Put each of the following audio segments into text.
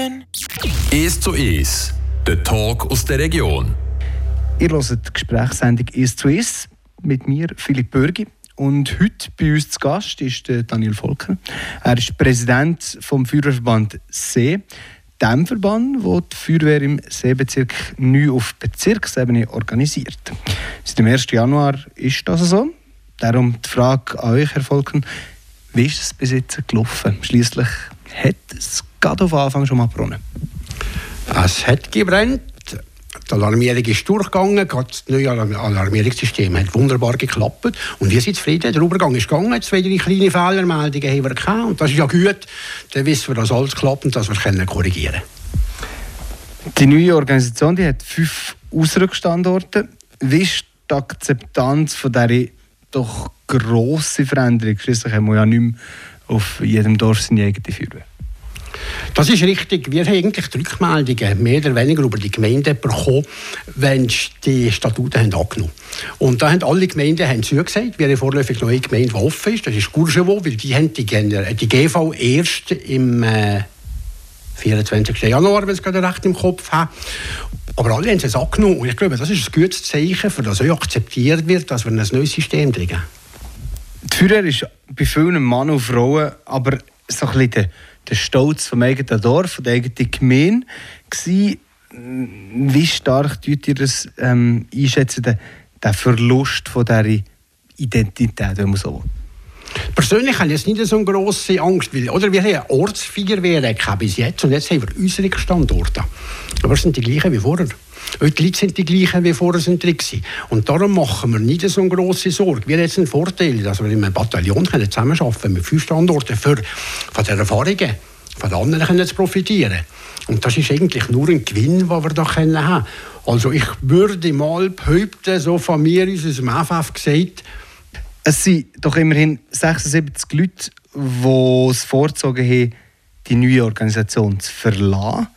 1 zu 1, der Talk aus der Region. Ihr hört die Gesprächssendung «Ist zu ist» mit mir, Philipp Bürgi. Und heute bei uns zu Gast ist Daniel Volker. Er ist Präsident vom Führerverband See, dem Verband, der die Feuerwehr im Seebezirk neu auf Bezirksebene organisiert. Seit dem 1. Januar ist das so. Darum die Frage an euch, Herr Volken, wie ist es bis jetzt gelaufen? Schließlich hat es gerade auf Anfang schon mal gebrannt. Es hat gebrannt. Die Alarmierung ist durchgegangen, das neue Alarmierungssystem hat wunderbar geklappt und wir sind zufrieden. Der Übergang ist gegangen, zwei, drei kleine Fehlermeldungen haben wir gehabt und das ist ja gut. Dann wissen wir, dass alles klappt und dass wir es korrigieren können. Die neue Organisation die hat fünf Ausrückstandorte. Wie ist die Akzeptanz von dieser doch grossen Veränderung? Schließlich haben wir ja nicht mehr auf jedem Dorf seine eigene Feuerwehr. Das ist richtig. Wir haben eigentlich die Rückmeldungen mehr oder weniger über die Gemeinden bekommen, wenn die Statuten haben angenommen Und da haben alle Gemeinden haben zugesagt. Wir haben vorläufig eine Gemeinde, die offen ist. Das ist Courgevaux, weil die haben die, die GV erst im äh, 24. Januar, wenn es gerade recht im Kopf habe. Aber alle haben es angenommen. Und ich glaube, das ist ein gutes Zeichen, für das auch akzeptiert wird, dass wir ein neues System kriegen. Führer ist bei vielen Männern und Frauen aber so ein bisschen der Stolz vom eigenen Dorf, der eigenen Gemeinde gewesen. Wie stark tut ihr das ähm, einschätzen, den, den Verlust von dieser Identität, wenn man so will? Persönlich habe ich jetzt nicht so eine grosse Angst, weil, oder wir haben Ortsfeuerwehren bis jetzt und jetzt haben wir unsere Standorte. Aber es sind die gleichen wie vorher. Die Leute sind die gleichen wie vorher sind drin Und darum machen wir nicht so eine grosse Sorge. Wir haben jetzt einen Vorteil, dass wir in einem Bataillon zusammenarbeiten können mit fünf Standorten, für von den Erfahrungen von anderen können zu profitieren. Und das ist eigentlich nur ein Gewinn, den wir da haben können. Also ich würde mal behaupten, so von mir aus dem FF gesagt, es sind doch immerhin 76 Leute, die es vorgezogen haben, die neue Organisation zu verlassen.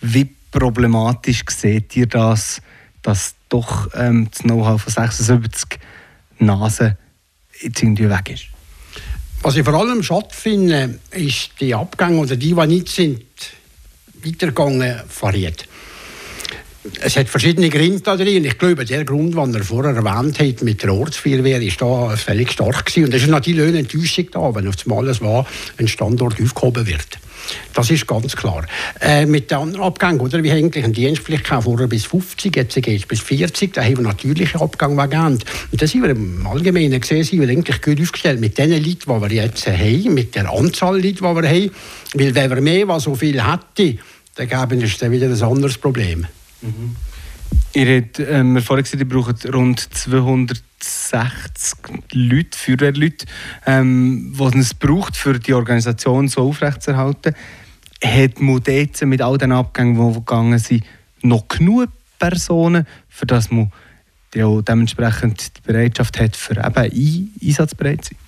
Wie problematisch seht ihr das, dass doch ähm, das Know-how von 76 Nasen jetzt irgendwie weg ist? Was ich vor allem schade finde, ist die Abgänge oder die, die nicht sind, weitergegangen, verriet. Es hat verschiedene Gründe da drin. Ich glaube, der Grund, den er vorher erwähnt hat mit der Ortsfeuerwehr, ist da völlig stark gewesen. Und es ist natürlich eine Enttäuschung da, wenn auf einmal war, ein Standort aufgehoben wird. Das ist ganz klar. Äh, mit den anderen Abgängen, oder? Wir haben eigentlich eine Dienstpflicht vorher bis 50, jetzt geht es bis 40, da haben wir natürliche Abgänge gegeben. Und da sind wir im Allgemeinen gesehen, sind wir eigentlich gut aufgestellt mit den Leuten, die wir jetzt haben, mit der Anzahl Leute, die wir haben. Weil wenn wir mehr so viel hätten, dann gäbe es dann wieder ein anderes Problem. Mhm. Ihr habt ähm, vorhin gesagt, ihr braucht rund 260 Leute, Feuerwehrleute, ähm, die es braucht, für die Organisation so aufrechtzuerhalten. Hat man jetzt mit all den Abgängen, die gegangen sind, noch genug Personen, für das man dementsprechend die Bereitschaft hat, für eben einsatzbereit zu sein?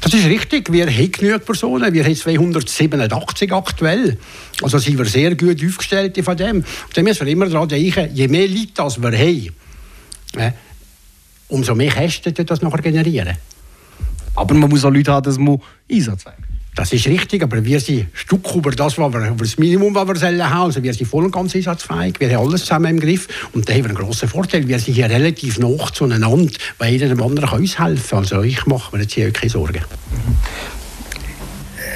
Das ist richtig. Wir haben genug Personen. Wir haben 287 aktuell. Also sind wir sehr gut aufgestellt von dem. Dann müssen wir immer daran denken, je mehr Leute als wir haben, äh, umso mehr Kosten das nachher generieren. Aber man muss auch Leute haben, dass man Einsatz haben. Das ist richtig, aber wir sind Stück über das, was wir, über das Minimum, was wir haben. Also wir sind voll und ganz einsatzfähig, wir haben alles zusammen im Griff und da haben wir einen grossen Vorteil. Wir sind hier relativ nah zueinander, weil jeder dem anderen kann uns helfen. Also ich mache mir jetzt hier keine Sorgen.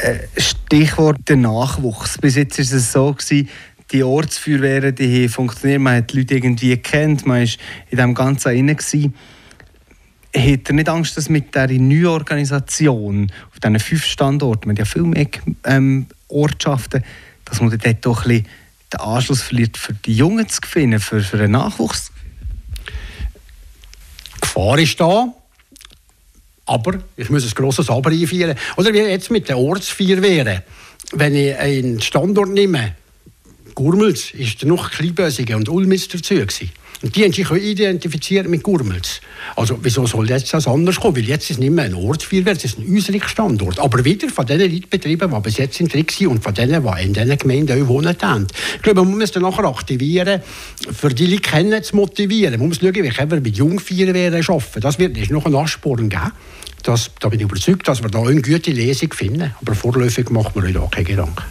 Äh, Stichwort der Nachwuchs. Bis jetzt war es so, die Ortsfeuerwehren die funktionieren, man hat die Leute irgendwie kennt, man war in dem Ganzen drin. Hat er nicht Angst, dass mit dieser neuen Organisation auf diesen fünf Standorten, man hat ja viel mehr ähm, Ortschaften, dass man dort doch ein den Anschluss verliert, für die Jungen zu gewinnen, für, für den Nachwuchs? Die Gefahr ist da. Aber ich muss ein grosses Aber einführen. Oder wie jetzt mit den Ortsfeuerwehren. Wenn ich einen Standort nehme, Gurmels ist noch Kleinbösige und Ulm ist dazu gewesen. Und die haben sich identifiziert mit Gurmels. Also wieso soll jetzt das anders kommen? Weil jetzt ist es nicht mehr ein Ortsfeuerwehr, es ist ein Äußerungsstandort. Aber wieder von den Leitbetrieben, die bis jetzt in Trick sind und von denen, die in diesen Gemeinden auch wohnen. Ich glaube, man muss dann nachher aktivieren, für die Leute kennen, zu motivieren. Man muss schauen, wie können wir mit Jungfeuerwehren arbeiten. Das wird es noch einen Ansporn geben. Das, da bin ich überzeugt, dass wir da eine gute Lesung finden. Aber vorläufig machen wir uns da keine Gedanken.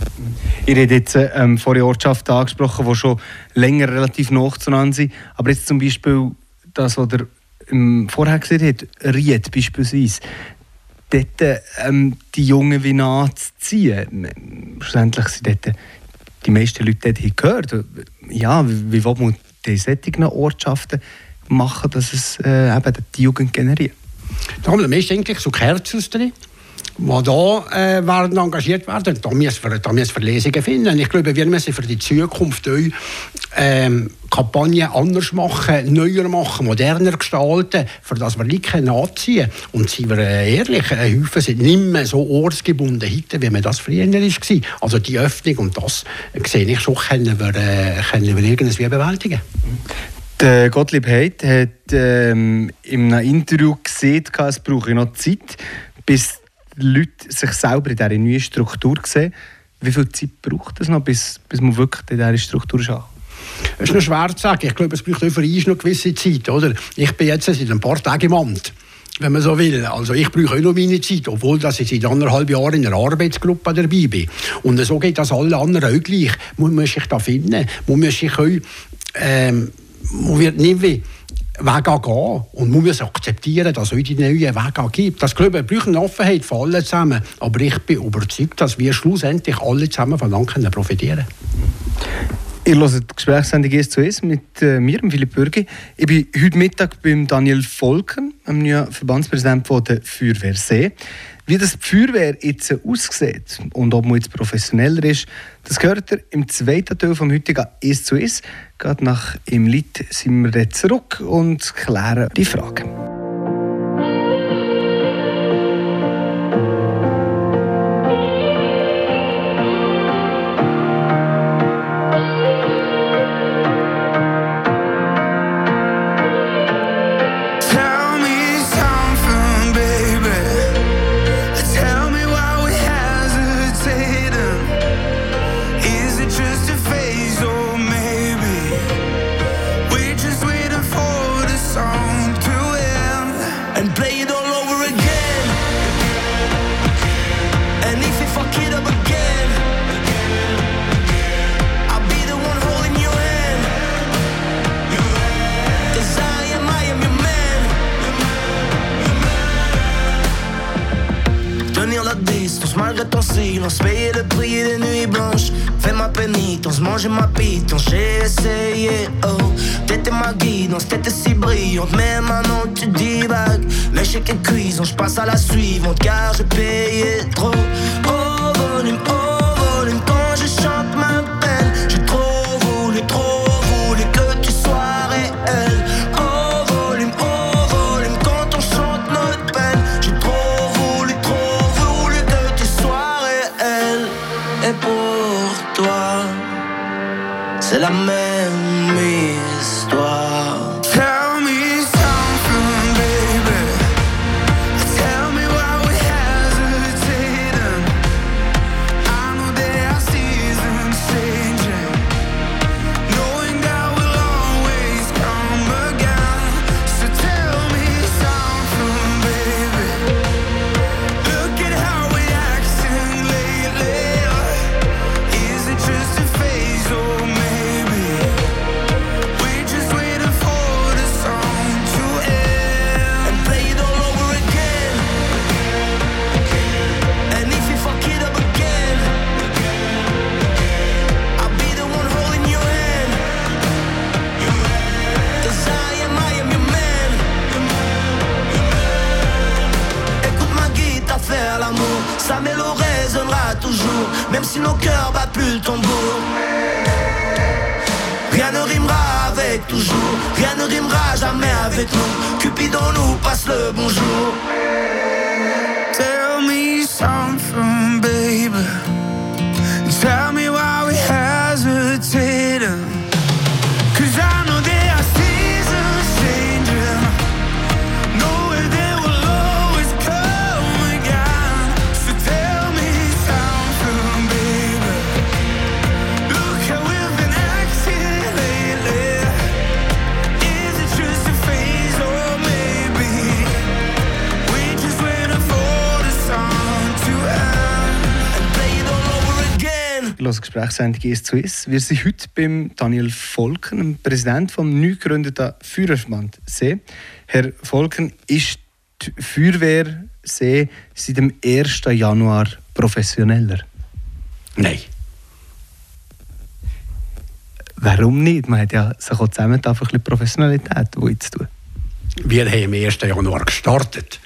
Ihr habt jetzt ähm, vorher Ortschaften angesprochen, die schon länger relativ nah zueinander sind. Aber jetzt zum Beispiel das, was ihr vorher gesehen habt, Ried beispielsweise. Dort ähm, die Jungen wie nachzuziehen. Schlussendlich sind dort die meisten Leute dort gehört. Ja, wie, wie will man solchen Ortschaften machen, dass es äh, eben die Jugend generiert? Da haben wir meist eigentlich so Kerzels drin die da äh, werden engagiert werden. Da müssen wir, da müssen wir Lesungen finden. Ich glaube, wir müssen für die Zukunft auch, ähm, Kampagnen anders machen, neuer machen, moderner gestalten, für das wir Leute nachziehen Und seien wir äh, ehrlich, ein Haufen sind nicht mehr so ortsgebunden heute, wie man das früher war. Also die Öffnung und das äh, sehe ich schon, können wir, äh, können wir irgendwie bewältigen. Gottlieb Heid hat ähm, in einem Interview gesehen, es brauche noch Zeit, bis die Leute sich selber in dieser neuen Struktur sehen. Wie viel Zeit braucht es noch, bis, bis man wirklich in dieser Struktur ist? Es ist noch schwer zu sagen. Ich glaube, es braucht auch für uns noch eine gewisse Zeit. Oder? Ich bin jetzt seit ein paar Tagen im Amt wenn man so will. Also ich brauche auch noch meine Zeit, obwohl dass ich seit anderthalb Jahren in einer Arbeitsgruppe dabei bin. Und so geht das alle anderen auch gleich. Man muss sich da finden. Man muss sich auch ähm, man wird nicht wie Wege gehen. Und man muss akzeptieren, dass es heute neue Wege gibt. Das glaube ich, braucht eine Offenheit von allen zusammen. Aber ich bin überzeugt, dass wir schlussendlich alle zusammen von Land profitieren können. Ihr hört die Gesprächssendung «Es zu Es» mit äh, mir, Philipp Bürgi. Ich bin heute Mittag beim Daniel Volken, dem neuen Verbandspräsidenten der Feuerwehr See. Wie das Feuerwehr jetzt aussieht und ob man jetzt professioneller ist, das gehört ihr im zweiten Teil vom heutigen «Es zu Es». Gerade nach dem Lied sind wir dann zurück und klären die Fragen. Silence, payer le prix des nuits blanches. Fais ma pénitence, manger ma pitance, j'ai essayé, oh. T'étais ma guidance, t'étais si brillante, mais maintenant tu divagues. L'échec est cuisant, je passe à la suivante, car j'ai payé trop. Oh, volume, oh, toujours, rien ne rimera jamais avec nous. Cupidon nous passe le bonjour. Tell me something, hören Gesprächssendung «Ist zu ist». Wir sind heute beim Daniel Volken, dem Präsident des neu gegründeten Feuerwehrverband See. Herr Volken, ist die Feuerwehr See seit dem 1. Januar professioneller? Nein. Warum nicht? Man hat ja sich auch zusammen ein bisschen Professionalität zu tun. Wir haben am 1. Januar gestartet.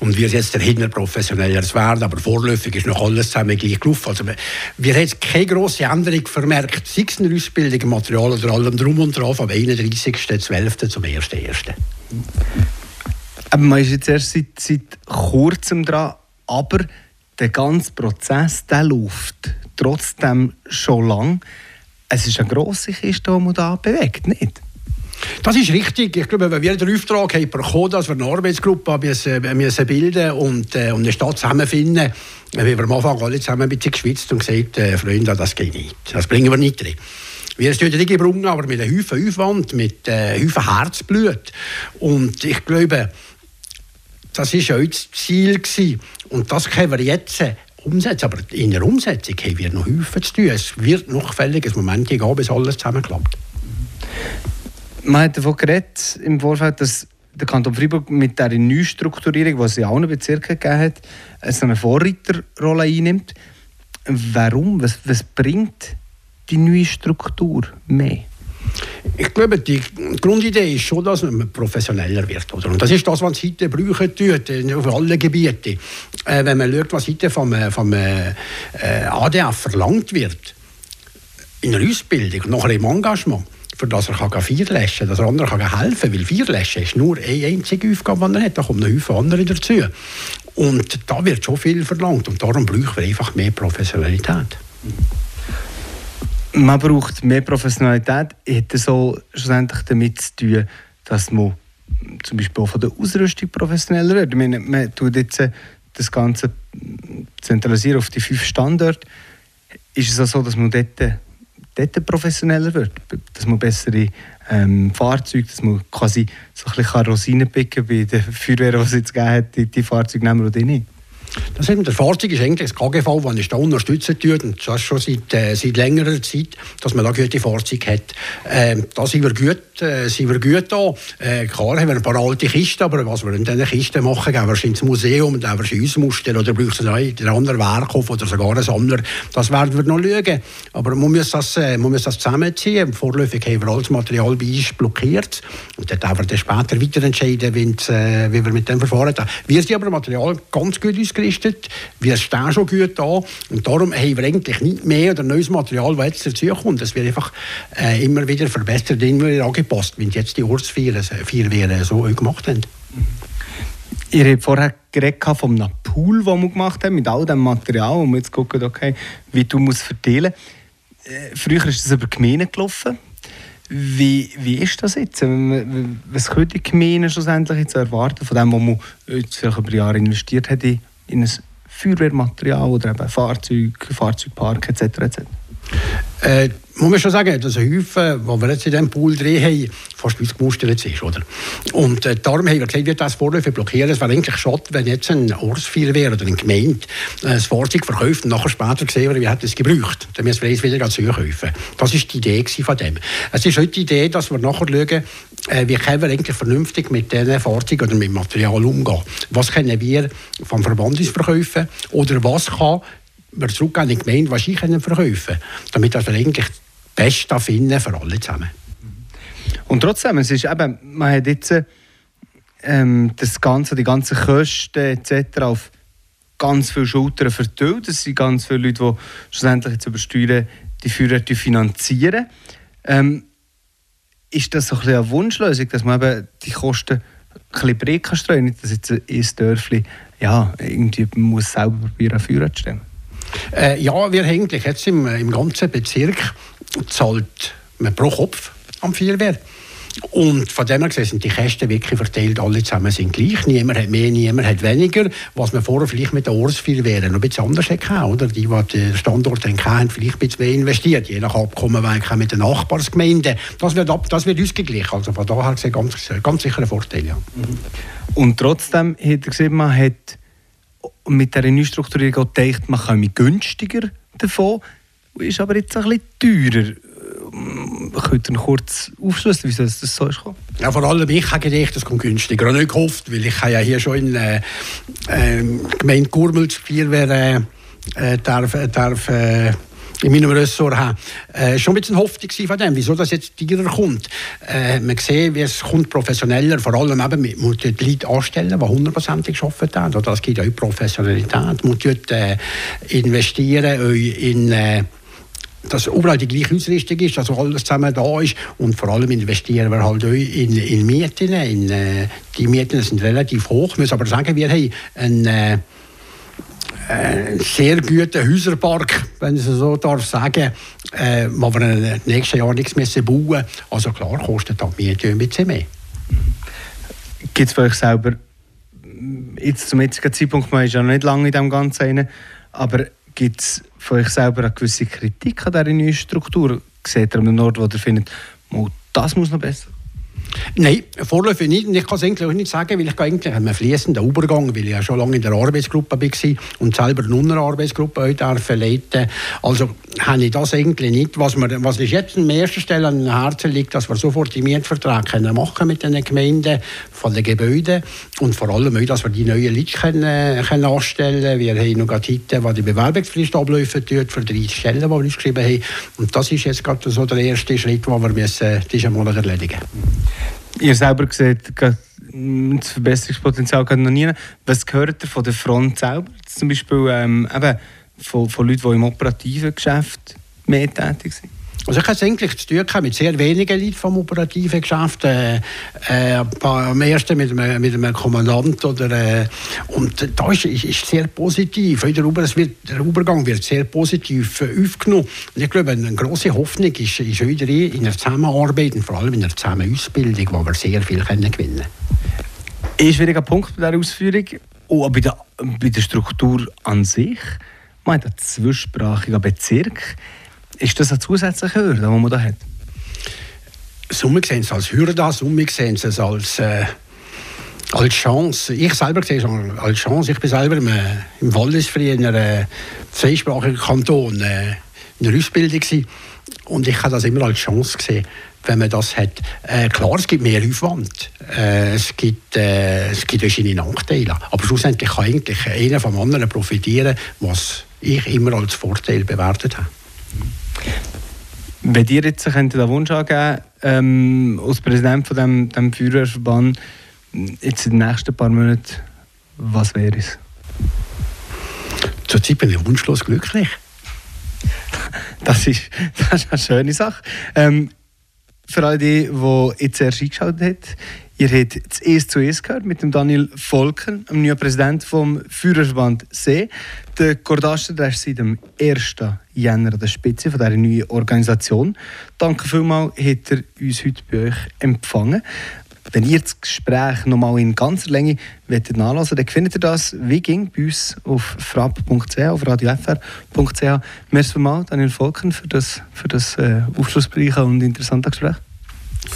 Und wir jetzt dahinter professioneller werden, aber vorläufig ist noch alles zusammen gleich gelaufen. Also wir haben jetzt keine grosse Änderung vermerkt, sei es in der Ausbildung, Material oder allem drum und dran, vom 31.12. zum 1.1. Aber man ist jetzt erst seit, seit kurzem dran, aber der ganze Prozess, der läuft trotzdem schon lang. Es ist eine grosse Kiste, die man da bewegt, nicht? Das ist richtig. Ich glaube, wenn wir den Auftrag haben bekommen, dass wir eine Arbeitsgruppe müssen, müssen bilden und, äh, und eine Stadt zusammenfinden, haben wir am Anfang alle zusammen ein bisschen geschwitzt und gesagt, äh, Freunde, das geht nicht. Das bringen wir nicht drin. Wir stehen nicht gebrungen, aber mit einem Haufen Aufwand, mit äh, Haufen Herzblut. Und ich glaube, das war auch das Ziel. Gewesen. Und das können wir jetzt umsetzen. Aber in der Umsetzung haben wir noch Haufen zu tun. Es wird noch fälliges Moment geben, bis alles zusammenklappt. Man hat davon geredet im Vorfeld, dass der Kanton Freiburg mit dieser Neustrukturierung, die es in allen Bezirken gegeben hat, eine Vorreiterrolle einnimmt. Warum? Was, was bringt die neue Struktur mehr? Ich glaube, die Grundidee ist schon, dass man professioneller wird. Oder? Und das ist das, was heute brauchen tut, äh, auf allen Gebieten. Äh, wenn man schaut, was heute vom, äh, vom äh, ADF verlangt wird, in der Ausbildung nachher im Engagement, für das er kann vier löschen kann, dass er anderen kann helfen kann. Weil vier löschen ist nur eine einzige Aufgabe, die er hat. Da kommen noch viele andere dazu. Und da wird schon viel verlangt. Und darum brauchen wir einfach mehr Professionalität. Man braucht mehr Professionalität. Hat so schlussendlich damit zu tun, dass man zum Beispiel auch von der Ausrüstung professioneller wird. Ich man tut jetzt äh, das Ganze zentralisieren auf die fünf Standorte. Ist es auch so, dass man dort dort professioneller wird, dass man bessere ähm, Fahrzeuge, dass man quasi so ein bisschen Rosinen picken bei den Feuerwehren, die es jetzt gegeben hat, die, die Fahrzeuge nehmen oder nicht. Das eben, der Fahrzeug ist eigentlich das KGV, das ist da unterstützen tut, und das schon seit, äh, seit längerer Zeit, dass man da gute Fahrzeuge hat. Ähm, da sind wir gut, äh, sind wir gut da. Äh, klar haben wir ein paar alte Kisten, aber was wir in diesen Kisten machen, gehen wir ins Museum, gehen wir ins Muster oder braucht es einen anderen Werkhof oder sogar einen Sammler. Das werden wir noch schauen. Aber man muss das, äh, man muss das zusammenziehen. Vorläufig haben wir alles Material bei uns blockiert. Und dann werden wir später weiter entscheiden, äh, wie wir mit dem verfahren. Wir sind aber Material ganz gut ausgerüstet ausgerüstet. Wir stehen schon gut da. Und darum haben wir eigentlich nicht mehr oder neues Material, das jetzt dazukommt. Es wird einfach äh, immer wieder verbessert, immer wieder angepasst, wenn jetzt die Ortsfeuerwehren so gemacht haben. Ihr habt vorher geredet von einem Pool, den wir gemacht haben, mit all dem Material, wo wir jetzt gucken, okay, wie du musst verteilen äh, Früher ist das über Gemeinden gelaufen. Wie, wie ist das jetzt? Was können die Gemeinden schlussendlich jetzt erwarten von dem, was man jetzt über Jahre investiert hat in in ein Feuerwehrmaterial oder eben Fahrzeug, Fahrzeugpark etc. etc. Äh, muss man schon sagen, dass ein Haufen, wo wir jetzt in diesem Pool drin haben, fast ausgemustert ist. Oder? Und äh, darum haben wir gesagt, wir das vorläufig blockieren. Es wäre eigentlich schade, wenn jetzt ein Ortsfeuerwehr oder eine Gemeinde äh, ein Fahrzeug verkauft und nachher später gesehen wie hat es gebraucht. Dann müssen wir es wieder zukaufen. Das war die Idee von dem. Es ist heute die Idee, dass wir nachher schauen, äh, wie können wir eigentlich vernünftig mit diesen Fahrzeugen oder mit Material umgehen. Was können wir vom Verband verkaufen oder was kann wir zurück an die Gemeinde wahrscheinlich verkaufen damit wir eigentlich das Beste finden für alle zusammen. Und trotzdem, es ist eben, man hat jetzt ähm, das Ganze, die ganzen Kosten etc. auf ganz viele Schultern verteilt. Es sind ganz viele Leute, die schlussendlich jetzt über Steuern die Führer finanzieren. Ähm, ist das so ein eine Wunschlösung, dass man eben die Kosten ein bisschen breit kann streuen, nicht dass jetzt ein Dörfli ja, irgendwie muss selber probieren, Führer zu stellen? Äh, ja, wir eigentlich jetzt im, im ganzen Bezirk zahlt man pro Kopf am Feuerwehr. Und von dem her gesehen sind die Kosten wirklich verteilt, alle zusammen sind gleich. Niemand hat mehr, niemand hat weniger. Was man vorher vielleicht mit der Ortsfeuerwehr noch ein bisschen anders hätte oder? Die, die den Standort haben, haben vielleicht ein bisschen mehr investiert. Je nach Abkommen mit den Nachbarsgemeinden. Das wird, das wird ausgeglichen. Also von daher gesehen ganz, ganz sicher ein Vorteil, ja. Und trotzdem hat er gesehen, man hat mit dieser Neustrukturierung auch gedacht, man komme günstiger davon. ist aber jetzt ein bisschen teurer. Könnt ihr kurz aufschlüsseln, wieso das so ist? Ja, vor allem ich habe gedacht, das kommt günstiger. Und nicht gehofft, weil ich habe ja hier schon in äh, äh, Gemeinde Gurmels Feuerwehr äh, darf, darf äh, in meinem Ressort haben. Äh, schon ein bisschen Hoffnung von dem, wieso das jetzt teurer kommt. Äh, man sieht, wie es kommt professioneller, vor allem eben, man muss die Leute anstellen, die hundertprozentig gearbeitet haben. Oder es gibt auch Professionalität. Man muss dort äh, investieren in... Äh, dass überall die gleiche Ausrüstung ist, dass alles zusammen da ist und vor allem investieren wir halt auch in, in Mieten. In, äh, die Mieten sind relativ hoch, ich muss aber sagen, wir haben einen, äh, sehr guten Häuserpark, wenn ich es so darf sagen, äh, wo wir den nächsten Jahren nichts müssen bauen Also klar, kostet die Miete ein bisschen mehr. Gibt es für euch selber, jetzt zum jetzigen Zeitpunkt, man ist ja noch nicht lange in dem Ganzen, aber gibt es von euch selber eine gewisse Kritik an dieser neuen Struktur? Seht ihr an einem Ort, wo ihr findet, das muss noch besser? Nein, vorläufig nicht. Und ich kann es eigentlich auch nicht sagen, weil ich eigentlich einen fließenden Übergang, weil ich ja schon lange in der Arbeitsgruppe war und selber eine Unterarbeitsgruppe darf leiten. Also habe ich das eigentlich nicht. Was, mir, was ist jetzt an erster Stelle an den Herzen liegt, dass wir sofort die Mietverträge können machen mit den Gemeinden von den Gebäuden und vor allem auch, dass wir die neuen Leute können, können anstellen Wir haben noch heute, wo die Bewerbungsfrist abläuft, für 30 Stellen, die wir uns geschrieben haben. Und das ist jetzt gerade so der erste Schritt, den wir müssen, diesen Monat erledigen müssen. Ihr selber seht, das Verbesserungspotenzial geht noch nie. Was gehört ihr von der Front selber? Zum Beispiel ähm, eben, von, von Leuten, die im operativen Geschäft mehr tätig sind? Also ich habe eigentlich zu tun mit sehr wenigen Leuten vom operativen Geschäft. Äh, äh, am ersten mit einem, mit einem Kommandant. Oder, äh, und da ist, ist sehr positiv. Der, wird, der Übergang wird sehr positiv äh, aufgenommen. Und ich glaube, eine große Hoffnung ist, ist wieder in der Zusammenarbeit und vor allem in der Zusammenausbildung, wo wir sehr viel gewinnen können. Ein schwieriger Punkt bei dieser Ausführung, auch bei der, bei der Struktur an sich man hat einen zwischsprachigen Bezirk. Ist das eine zusätzliche Hürde, die man da hat? Summe sehen es als Hürde, Summe sehen es als, äh, als Chance. Ich selber sehe es als Chance. Ich bin selber im, äh, im Wallisfried in einem äh, zweisprachigen Kanton äh, in der Ausbildung gewesen. und ich habe das immer als Chance gesehen wenn man das hat. Äh, klar, es gibt mehr Aufwand, äh, es gibt, es gibt verschiedene Nachteile, aber schlussendlich kann eigentlich einer vom anderen profitieren, was ich immer als Vorteil bewertet habe. Wenn ihr jetzt den Wunsch angeben ähm, als Präsident von dem, dem Führerverband, jetzt in den nächsten paar Monaten, was wäre es? Zurzeit bin ich wunschlos glücklich. Das ist, das ist eine schöne Sache. Ähm, für alle die, die jetzt erst eingeschaltet haben, Ihr habt das «Es zu Es» gehört mit dem Daniel Volker, dem neuen Präsident vom Führerverband See. Der Cordaster der ist seit dem 1. Jänner an der Spitze von dieser neuen Organisation. Danke vielmals, hat er uns heute bei euch empfangen. Wenn ihr das Gespräch nochmal in ganzer Länge wollt nachlesen dann findet ihr das wie ging bei uns auf frapp.ch, auf radiofr.ch. Merci vielmals, Daniel Volken, für das, für das äh, aufschlussreiche und interessante Gespräch.